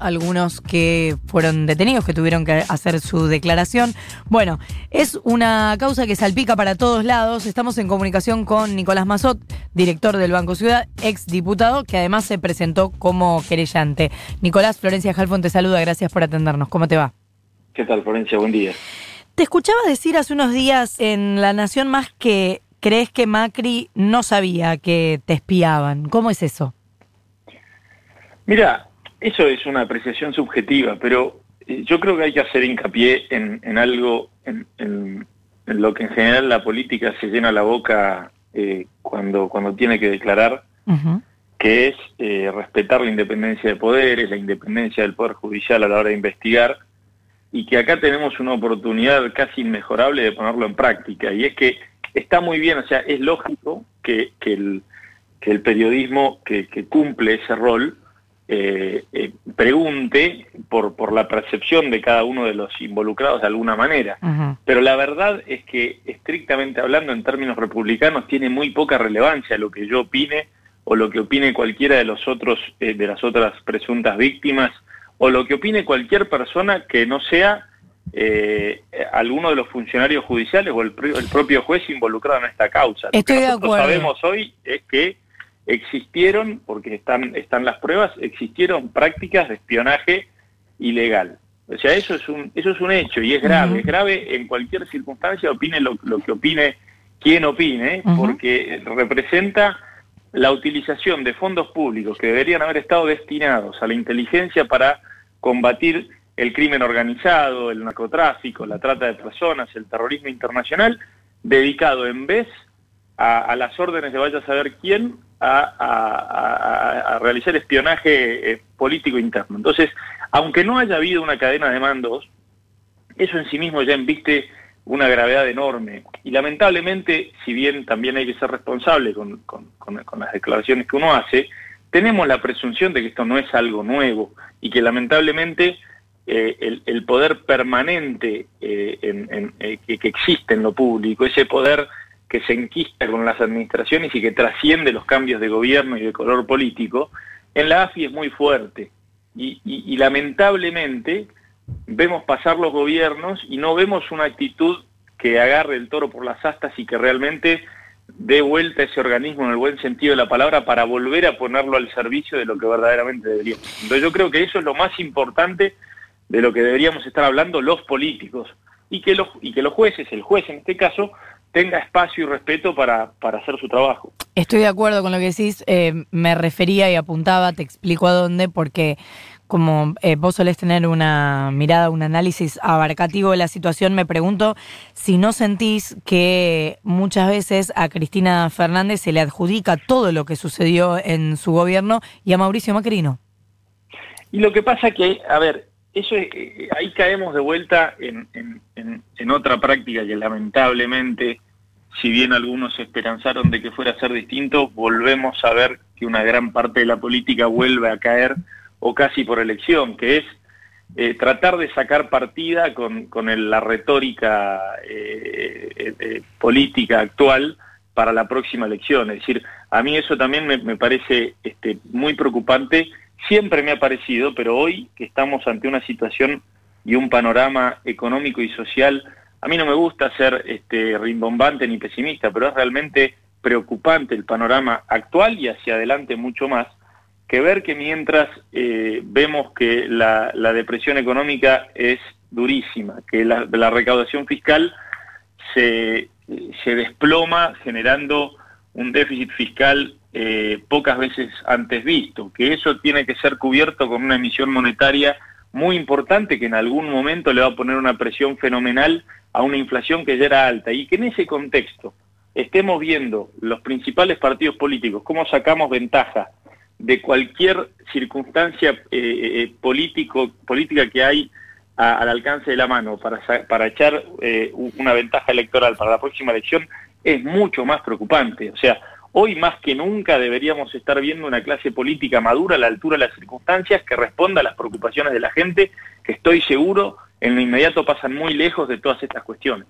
algunos que fueron detenidos, que tuvieron que hacer su declaración. Bueno, es una causa que salpica para todos lados. Estamos en comunicación con Nicolás Mazot, director del Banco Ciudad, ex diputado, que además se presentó como querellante. Nicolás, Florencia Jalfón te saluda, gracias por atendernos. ¿Cómo te va? ¿Qué tal, Florencia? Buen día. Te escuchaba decir hace unos días en La Nación Más que crees que Macri no sabía que te espiaban. ¿Cómo es eso? Mira, eso es una apreciación subjetiva, pero eh, yo creo que hay que hacer hincapié en, algo, en, lo que en general la política se llena la boca eh, cuando, cuando tiene que declarar, que es eh, respetar la independencia de poderes, la independencia del Poder Judicial a la hora de investigar, y que acá tenemos una oportunidad casi inmejorable de ponerlo en práctica, y es que está muy bien, o sea, es lógico que, el, periodismo que, cumple ese rol eh, eh, pregunte por, por la percepción de cada uno de los involucrados de alguna manera. Pero la verdad es que, estrictamente hablando, en términos republicanos, tiene muy poca relevancia lo que yo opine o lo que opine cualquiera de los otros, eh, de las otras presuntas víctimas, o lo que opine cualquier persona que no sea eh, alguno de los funcionarios judiciales o el, propio juez involucrado en esta causa. Estoy lo que nosotros sabemos hoy es que existieron, porque están, están las pruebas, existieron prácticas de espionaje ilegal. O sea, eso es un, eso es un hecho y es grave. Es grave en cualquier circunstancia, opine lo, que opine quien opine, porque representa la utilización de fondos públicos que deberían haber estado destinados a la inteligencia para combatir el crimen organizado, el narcotráfico, la trata de personas, el terrorismo internacional, dedicado en vez a, las órdenes de vaya a saber quién a, realizar espionaje eh, político interno. Entonces, aunque no haya habido una cadena de mandos, eso en sí mismo ya enviste una gravedad enorme. Y lamentablemente, si bien también hay que ser responsable con las declaraciones que uno hace, tenemos la presunción de que esto no es algo nuevo y que lamentablemente eh, el, poder permanente eh, eh, que, existe en lo público, ese poder que se enquista con las administraciones y que trasciende los cambios de gobierno y de color político, en la AFI es muy fuerte. Y, lamentablemente vemos pasar los gobiernos y no vemos una actitud que agarre el toro por las astas y que realmente dé vuelta ese organismo en el buen sentido de la palabra para volver a ponerlo al servicio de lo que verdaderamente debería. Entonces yo creo que eso es lo más importante de lo que deberíamos estar hablando los políticos y que los, y que los jueces, el juez en este caso, tenga espacio y respeto para, para hacer su trabajo. Estoy de acuerdo con lo que decís, eh, me refería y apuntaba, te explico a dónde, porque como eh, vos solés tener una mirada, un análisis abarcativo de la situación, me pregunto si no sentís que muchas veces a Cristina Fernández se le adjudica todo lo que sucedió en su gobierno y a Mauricio Macrino. Y lo que pasa que, a ver, eso eh, ahí caemos de vuelta en, otra práctica que lamentablemente, si bien algunos esperanzaron de que fuera a ser distinto, volvemos a ver que una gran parte de la política vuelve a caer o casi por elección, que es eh, tratar de sacar partida con, la retórica eh, política actual para la próxima elección. Es decir, a mí eso también me, parece este, muy preocupante siempre me ha parecido, pero hoy que estamos ante una situación y un panorama económico y social, a mí no me gusta ser este, rimbombante ni pesimista, pero es realmente preocupante el panorama actual y hacia adelante mucho más, que ver que mientras eh, vemos que la, depresión económica es durísima, que la, recaudación fiscal se desploma generando un déficit fiscal eh, pocas veces antes visto, que eso tiene que ser cubierto con una emisión monetaria muy importante que en algún momento le va a poner una presión fenomenal a una inflación que ya era alta y que en ese contexto estemos viendo los principales partidos políticos cómo sacamos ventaja de cualquier circunstancia eh, eh, político, política que hay al alcance de la mano para, para echar una ventaja electoral para la próxima elección es mucho más preocupante. O sea, Hoy más que nunca deberíamos estar viendo una clase política madura a la altura de las circunstancias que responda a las preocupaciones de la gente, que estoy seguro en lo inmediato pasan muy lejos de todas estas cuestiones.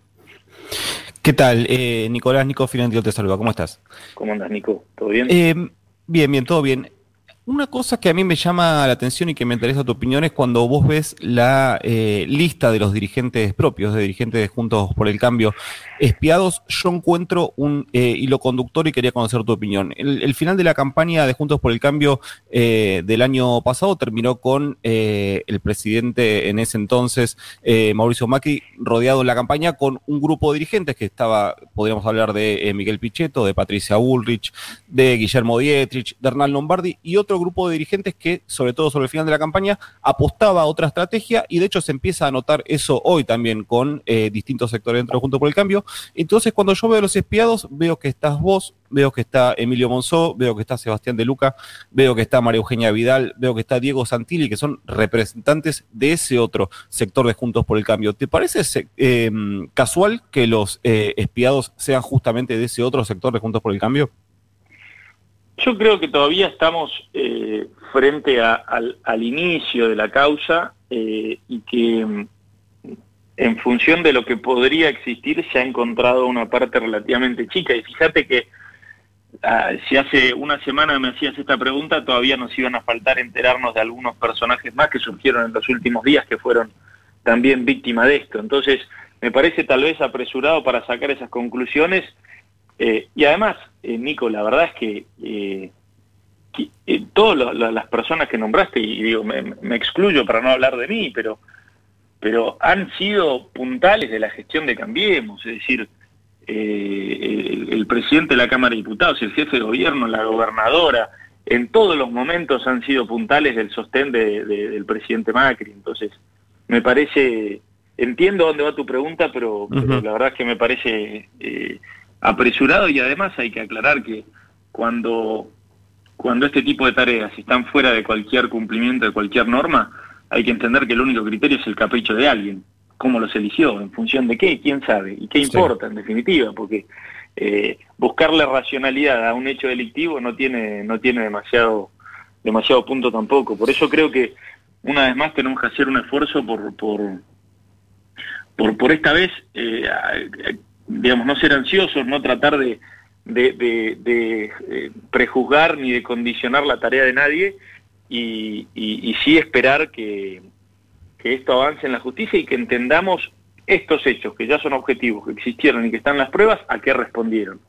¿Qué tal? Eh, Nicolás, Nico Finantio te saluda, ¿cómo estás? ¿Cómo andas, Nico? ¿Todo bien? Eh, bien, bien, todo bien. Una cosa que a mí me llama la atención y que me interesa tu opinión es cuando vos ves la eh, lista de los dirigentes propios, de dirigentes de Juntos por el Cambio espiados, yo encuentro un eh, hilo conductor y quería conocer tu opinión. El, final de la campaña de Juntos por el Cambio eh, del año pasado terminó con el presidente en ese entonces, Mauricio Macri, rodeado en la campaña con un grupo de dirigentes que estaba, podríamos hablar de Miguel Pichetto, de Patricia Bullrich, de Guillermo Dietrich, de Hernán Lombardi y otro grupo de dirigentes que, sobre todo sobre el final de la campaña, apostaba a otra estrategia y de hecho se empieza a notar eso hoy también con eh, distintos sectores dentro de Junto por el Cambio. Entonces, cuando yo veo los espiados, veo que estás vos, veo que está Emilio Monzó, veo que está Sebastián de Luca, veo que está María Eugenia Vidal, veo que está Diego Santilli, que son representantes de ese otro sector de Juntos por el Cambio. ¿Te parece eh, casual que los eh, espiados sean justamente de ese otro sector de Juntos por el Cambio? Yo creo que todavía estamos eh, frente al, inicio de la causa eh, y que mm, en función de lo que podría existir se ha encontrado una parte relativamente chica. Y fíjate que ah, si hace una semana me hacías esta pregunta, todavía nos iban a faltar enterarnos de algunos personajes más que surgieron en los últimos días que fueron también víctimas de esto. Entonces, me parece tal vez apresurado para sacar esas conclusiones eh, y además, eh, Nico, la verdad es que, eh, todas las personas que nombraste, y digo, me, excluyo para no hablar de mí, pero, pero han sido puntales de la gestión de Cambiemos, es decir, el, presidente de la Cámara de Diputados, el jefe de gobierno, la gobernadora, en todos los momentos han sido puntales del sostén del presidente Macri. Entonces, me parece, entiendo dónde va tu pregunta, pero, la verdad es que me parece apresurado y además hay que aclarar que cuando, cuando este tipo de tareas están fuera de cualquier cumplimiento de cualquier norma, hay que entender que el único criterio es el capricho de alguien. ¿Cómo los eligió? ¿En función de qué? ¿Quién sabe? ¿Y qué importa en definitiva? Porque eh, buscarle racionalidad a un hecho delictivo no tiene, no tiene demasiado, demasiado punto tampoco. Por eso creo que una vez más tenemos que hacer un esfuerzo por, por, por, por esta vez eh, digamos, no ser ansiosos, no tratar de, de, eh, prejuzgar ni de condicionar la tarea de nadie y, y, sí esperar que, que, esto avance en la justicia y que entendamos estos hechos, que ya son objetivos, que existieron y que están en las pruebas, a qué respondieron.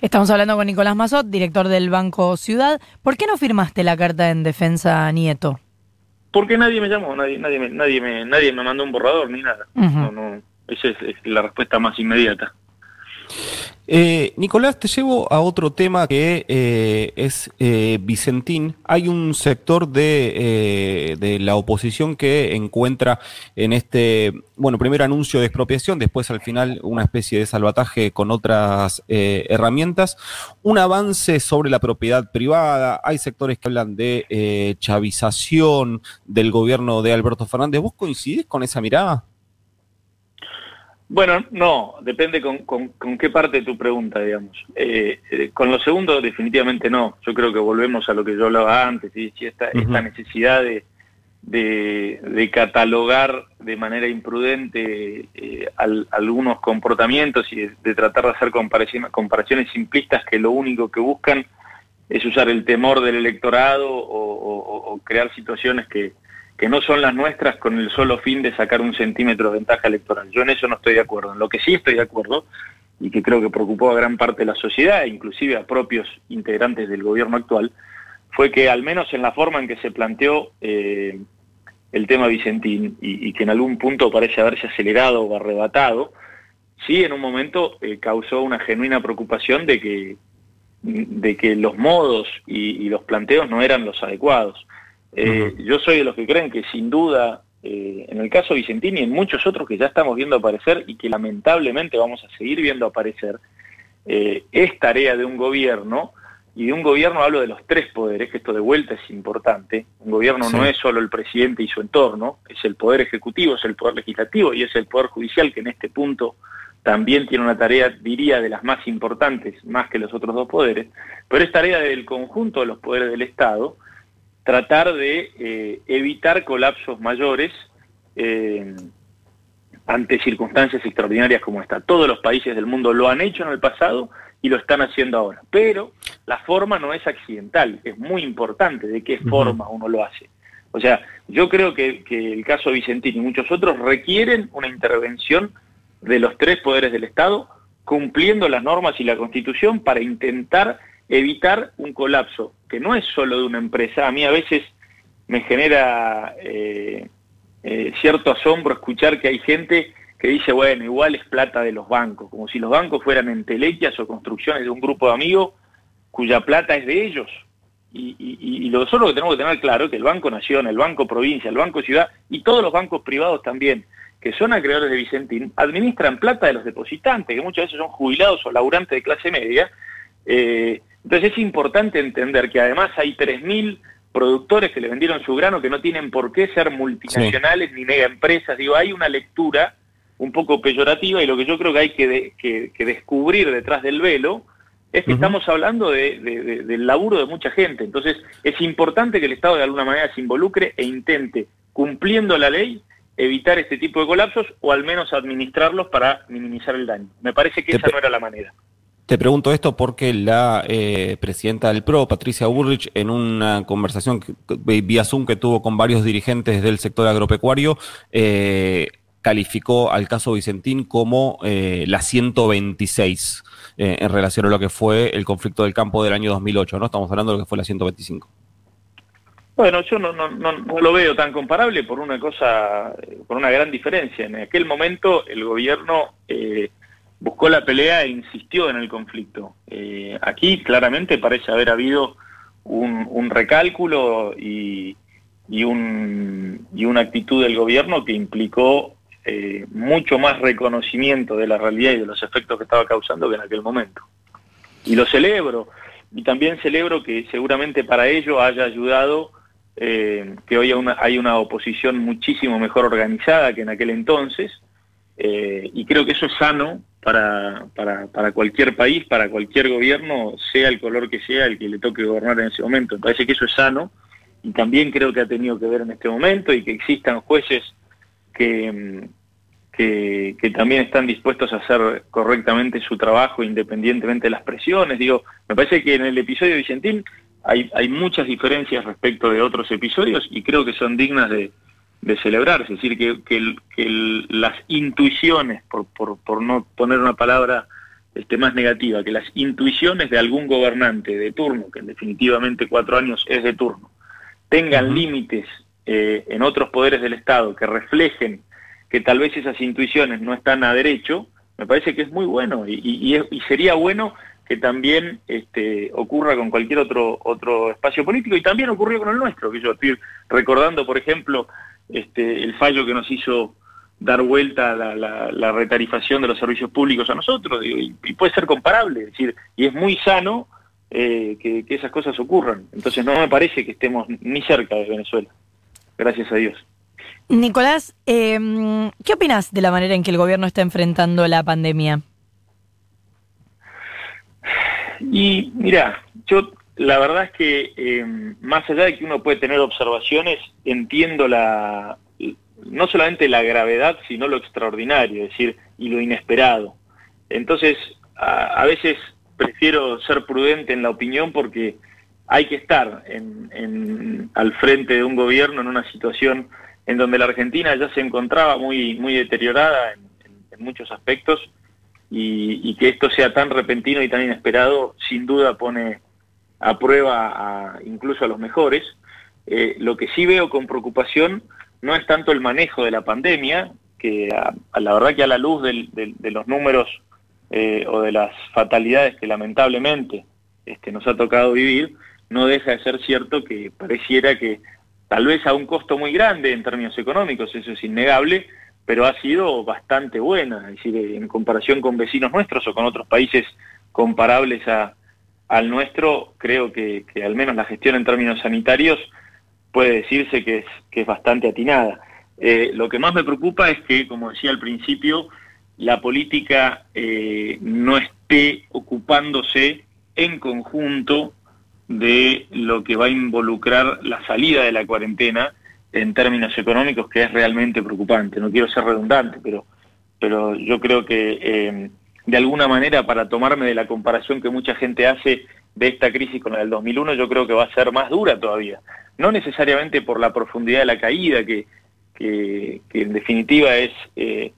Estamos hablando con Nicolás Mazot, director del Banco Ciudad. ¿Por qué no firmaste la carta en defensa Nieto? Porque nadie me llamó, nadie, nadie, me, nadie, me, nadie me mandó un borrador ni nada. no, no, esa es, la respuesta más inmediata. Eh, Nicolás, te llevo a otro tema que eh, es eh, Vicentín. Hay un sector de, de, la oposición que encuentra en este, bueno, primer anuncio de expropiación, después al final una especie de salvataje con otras herramientas, un avance sobre la propiedad privada. Hay sectores que hablan de chavización del gobierno de Alberto Fernández. ¿Vos coincidís con esa mirada? Bueno, no, depende con, con, qué parte de tu pregunta, digamos. Eh, eh, con lo segundo, definitivamente no. Yo creo que volvemos a lo que yo hablaba antes, y esta, esta necesidad de, de, catalogar de manera imprudente eh, algunos comportamientos y de, tratar de hacer comparaciones, comparaciones simplistas que lo único que buscan es usar el temor del electorado o crear situaciones que, que no son las nuestras con el solo fin de sacar un centímetro de ventaja electoral. Yo en eso no estoy de acuerdo. En lo que sí estoy de acuerdo, y que creo que preocupó a gran parte de la sociedad, inclusive a propios integrantes del gobierno actual, fue que al menos en la forma en que se planteó eh, el tema Vicentín, y, que en algún punto parece haberse acelerado o arrebatado, sí en un momento eh, causó una genuina preocupación de que, de que los modos y los planteos no eran los adecuados. Eh, yo soy de los que creen que sin duda, eh, en el caso Vicentini y en muchos otros que ya estamos viendo aparecer y que lamentablemente vamos a seguir viendo aparecer, eh, es tarea de un gobierno, y de un gobierno hablo de los tres poderes, que esto de vuelta es importante, un gobierno no es solo el presidente y su entorno, es el poder ejecutivo, es el poder legislativo y es el poder judicial que en este punto también tiene una tarea, diría, de las más importantes, más que los otros dos poderes, pero es tarea del conjunto de los poderes del Estado, tratar de eh, evitar colapsos mayores eh, ante circunstancias extraordinarias como esta. Todos los países del mundo lo han hecho en el pasado y lo están haciendo ahora. Pero la forma no es accidental, es muy importante de qué forma uno lo hace. O sea, yo creo que, el caso Vicentín y muchos otros requieren una intervención de los tres poderes del Estado cumpliendo las normas y la Constitución para intentar evitar un colapso, que no es solo de una empresa. A mí a veces me genera eh, eh, cierto asombro escuchar que hay gente que dice, bueno, igual es plata de los bancos, como si los bancos fueran entelequias o construcciones de un grupo de amigos cuya plata es de ellos. Y, y, lo solo que tenemos que tener claro es que el Banco Nación, el Banco Provincia, el Banco Ciudad y todos los bancos privados también, que son acreedores de Vicentín, administran plata de los depositantes, que muchas veces son jubilados o laburantes de clase media. Eh, entonces es importante entender que además hay 3.000 productores que le vendieron su grano que no tienen por qué ser multinacionales ni mega empresas. Digo, hay una lectura un poco peyorativa y lo que yo creo que hay que, descubrir detrás del velo es que estamos hablando de, del laburo de mucha gente. Entonces es importante que el Estado de alguna manera se involucre e intente, cumpliendo la ley, evitar este tipo de colapsos o al menos administrarlos para minimizar el daño. Me parece que esa no era la manera. Te pregunto esto porque la eh, presidenta del PRO, Patricia Burrich, en una conversación vía Zoom que tuvo con varios dirigentes del sector agropecuario, eh, calificó al caso Vicentín como eh, la 126 eh, en relación a lo que fue el conflicto del campo del año 2008, ¿no? Estamos hablando de lo que fue la 125. Bueno, yo no, lo veo tan comparable por una cosa, por una gran diferencia. En aquel momento el gobierno buscó la pelea e insistió en el conflicto. aquí claramente parece haber habido un, recálculo y, un, una actitud del gobierno que implicó eh, mucho más reconocimiento de la realidad y de los efectos que estaba causando que en aquel momento. Y lo celebro, y también celebro que seguramente para ello haya ayudado eh, que hoy hay una, oposición muchísimo mejor organizada que en aquel entonces, eh, y creo que eso es sano para, para, para, cualquier país, para cualquier gobierno, sea el color que sea el que le toque gobernar en ese momento. Me parece que eso es sano, y también creo que ha tenido que ver en este momento, y que existan jueces que, que, también están dispuestos a hacer correctamente su trabajo independientemente de las presiones. Digo, me parece que en el episodio de Vicentín hay, hay muchas diferencias respecto de otros episodios y creo que son dignas de, de celebrarse. Es decir, que, que, las intuiciones, por, por, por, no poner una palabra este, más negativa, que las intuiciones de algún gobernante de turno, que definitivamente cuatro años es de turno, tengan límites eh, en otros poderes del Estado que reflejen que tal vez esas intuiciones no están a derecho, me parece que es muy bueno y, sería bueno que también este, ocurra con cualquier otro otro espacio político y también ocurrió con el nuestro, que yo estoy recordando, por ejemplo, este, el fallo que nos hizo dar vuelta a la, retarifación de los servicios públicos a nosotros, y, puede ser comparable, es decir, y es muy sano eh, que esas cosas ocurran. Entonces no me parece que estemos ni cerca de Venezuela gracias a Dios. Nicolás, em, ¿qué opinas de la manera en que el gobierno está enfrentando la pandemia? Y mira, yo la verdad es que em, más allá de que uno puede tener observaciones, entiendo la no solamente la gravedad, sino lo extraordinario, es decir, y lo inesperado. Entonces, a veces prefiero ser prudente en la opinión porque hay que estar al frente de un gobierno en una situación en donde la Argentina ya se encontraba muy, muy deteriorada en, muchos aspectos y, que esto sea tan repentino y tan inesperado sin duda pone a prueba incluso a los mejores. Eh, lo que sí veo con preocupación no es tanto el manejo de la pandemia, que a, la verdad que a la luz de los números eh, o de las fatalidades que lamentablemente este, nos ha tocado vivir, no deja de ser cierto que pareciera que tal vez a un costo muy grande en términos económicos, eso es innegable, pero ha sido bastante buena, es decir, en comparación con vecinos nuestros o con otros países comparables a, al nuestro, creo que, al menos la gestión en términos sanitarios puede decirse que es, bastante atinada. Eh, lo que más me preocupa es que, como decía al principio, la política eh, no esté ocupándose en conjunto de lo que va a involucrar la salida de la cuarentena en términos económicos, que es realmente preocupante. No quiero ser redundante, pero, pero yo creo que eh, de alguna manera para tomarme de la comparación que mucha gente hace de esta crisis con la del 2001, yo creo que va a ser más dura todavía. No necesariamente por la profundidad de la caída, que, que, en definitiva es, eh,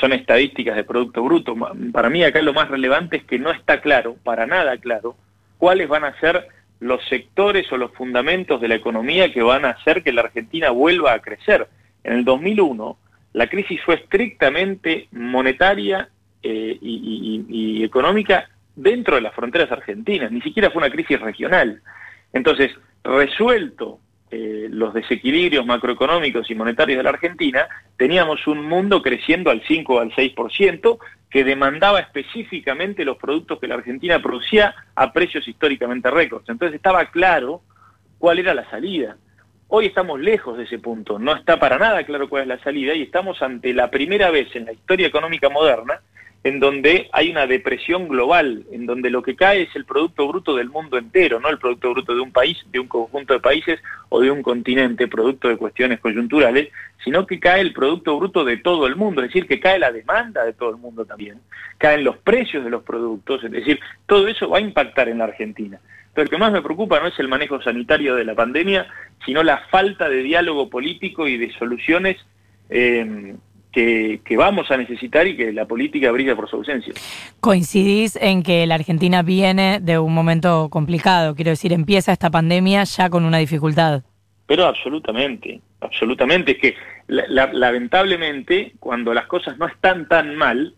son estadísticas de Producto Bruto. Para mí acá lo más relevante es que no está claro, para nada claro, cuáles van a ser los sectores o los fundamentos de la economía que van a hacer que la Argentina vuelva a crecer. En el 2001, la crisis fue estrictamente monetaria eh, y, económica dentro de las fronteras argentinas, ni siquiera fue una crisis regional. Entonces, resuelto eh, los desequilibrios macroeconómicos y monetarios de la Argentina, teníamos un mundo creciendo al 5 o al 6%, que demandaba específicamente los productos que la Argentina producía a precios históricamente récords. Entonces estaba claro cuál era la salida. Hoy estamos lejos de ese punto, no está para nada claro cuál es la salida y estamos ante la primera vez en la historia económica moderna en donde hay una depresión global, en donde lo que cae es el Producto Bruto del mundo entero, no el Producto Bruto de un país, de un conjunto de países o de un continente, producto de cuestiones coyunturales, sino que cae el Producto Bruto de todo el mundo, es decir, que cae la demanda de todo el mundo también, caen los precios de los productos, es decir, todo eso va a impactar en la Argentina. Pero lo que más me preocupa no es el manejo sanitario de la pandemia, sino la falta de diálogo político y de soluciones eh, que, vamos a necesitar y que la política brilla por su ausencia. ¿Coincidís en que la Argentina viene de un momento complicado? Quiero decir, empieza esta pandemia ya con una dificultad. Pero absolutamente, absolutamente. Es que lamentablemente cuando las cosas no están tan mal,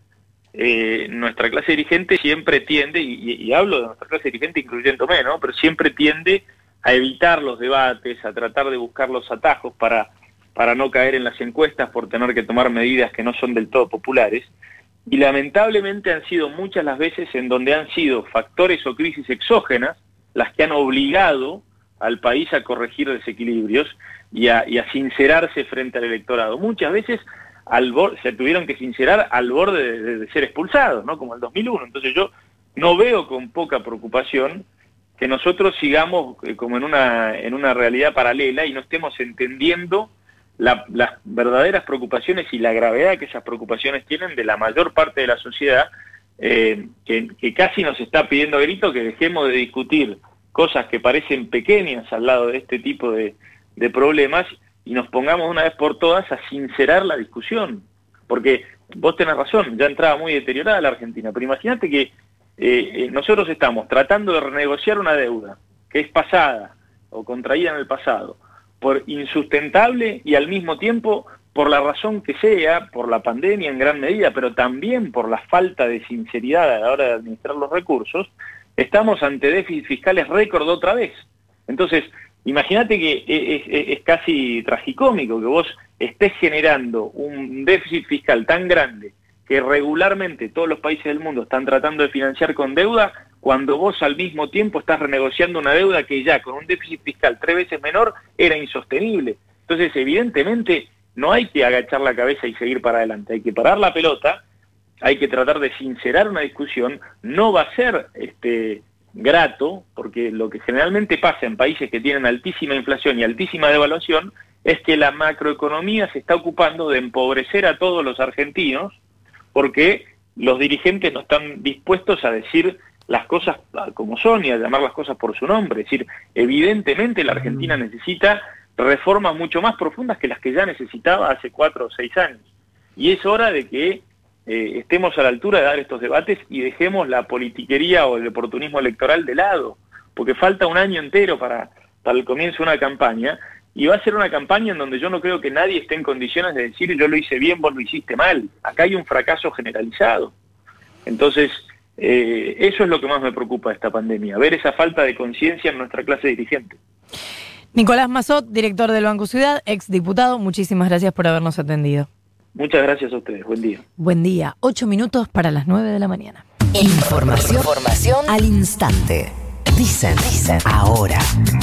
eh, nuestra clase dirigente siempre tiende, y, hablo de nuestra clase dirigente incluyéndome, ¿no? Pero siempre tiende a evitar los debates, a tratar de buscar los atajos para para no caer en las encuestas por tener que tomar medidas que no son del todo populares. Y lamentablemente han sido muchas las veces en donde han sido factores o crisis exógenas las que han obligado al país a corregir desequilibrios y a, sincerarse frente al electorado. Muchas veces al se tuvieron que sincerar al borde de, ser expulsados, ¿no? como el 2001. Entonces yo no veo con poca preocupación que nosotros sigamos eh, como en una, en una realidad paralela y no estemos entendiendo las verdaderas preocupaciones y la gravedad que esas preocupaciones tienen de la mayor parte de la sociedad, eh, que, casi nos está pidiendo grito que dejemos de discutir cosas que parecen pequeñas al lado de este tipo de, problemas y nos pongamos una vez por todas a sincerar la discusión. Porque vos tenés razón, ya entraba muy deteriorada la Argentina, pero imagínate que eh, eh, nosotros estamos tratando de renegociar una deuda que es pasada o contraída en el pasado, por insustentable y al mismo tiempo por la razón que sea, por la pandemia en gran medida, pero también por la falta de sinceridad a la hora de administrar los recursos, estamos ante déficits fiscales récord otra vez. Entonces, imagínate que es, casi tragicómico que vos estés generando un déficit fiscal tan grande que regularmente todos los países del mundo están tratando de financiar con deuda, cuando vos al mismo tiempo estás renegociando una deuda que ya con un déficit fiscal tres veces menor era insostenible. Entonces, evidentemente, no hay que agachar la cabeza y seguir para adelante, hay que parar la pelota, hay que tratar de sincerar una discusión, no va a ser este grato, porque lo que generalmente pasa en países que tienen altísima inflación y altísima devaluación es que la macroeconomía se está ocupando de empobrecer a todos los argentinos porque los dirigentes no están dispuestos a decir las cosas como son y a llamar las cosas por su nombre. Es decir, evidentemente la Argentina mm. necesita reformas mucho más profundas que las que ya necesitaba hace cuatro o seis años. Y es hora de que eh, estemos a la altura de dar estos debates y dejemos la politiquería o el oportunismo electoral de lado, porque falta un año entero para, para el comienzo de una campaña y va a ser una campaña en donde yo no creo que nadie esté en condiciones de decir yo lo hice bien, vos lo hiciste mal. Acá hay un fracaso generalizado. Entonces, eh, eso es lo que más me preocupa de esta pandemia, ver esa falta de conciencia en nuestra clase dirigente. Nicolás Mazot, director del Banco Ciudad, ex diputado, muchísimas gracias por habernos atendido. Muchas gracias a ustedes, buen día. Buen día, ocho minutos para las nueve de la mañana. Información, Información al instante. Dicen, dicen ahora.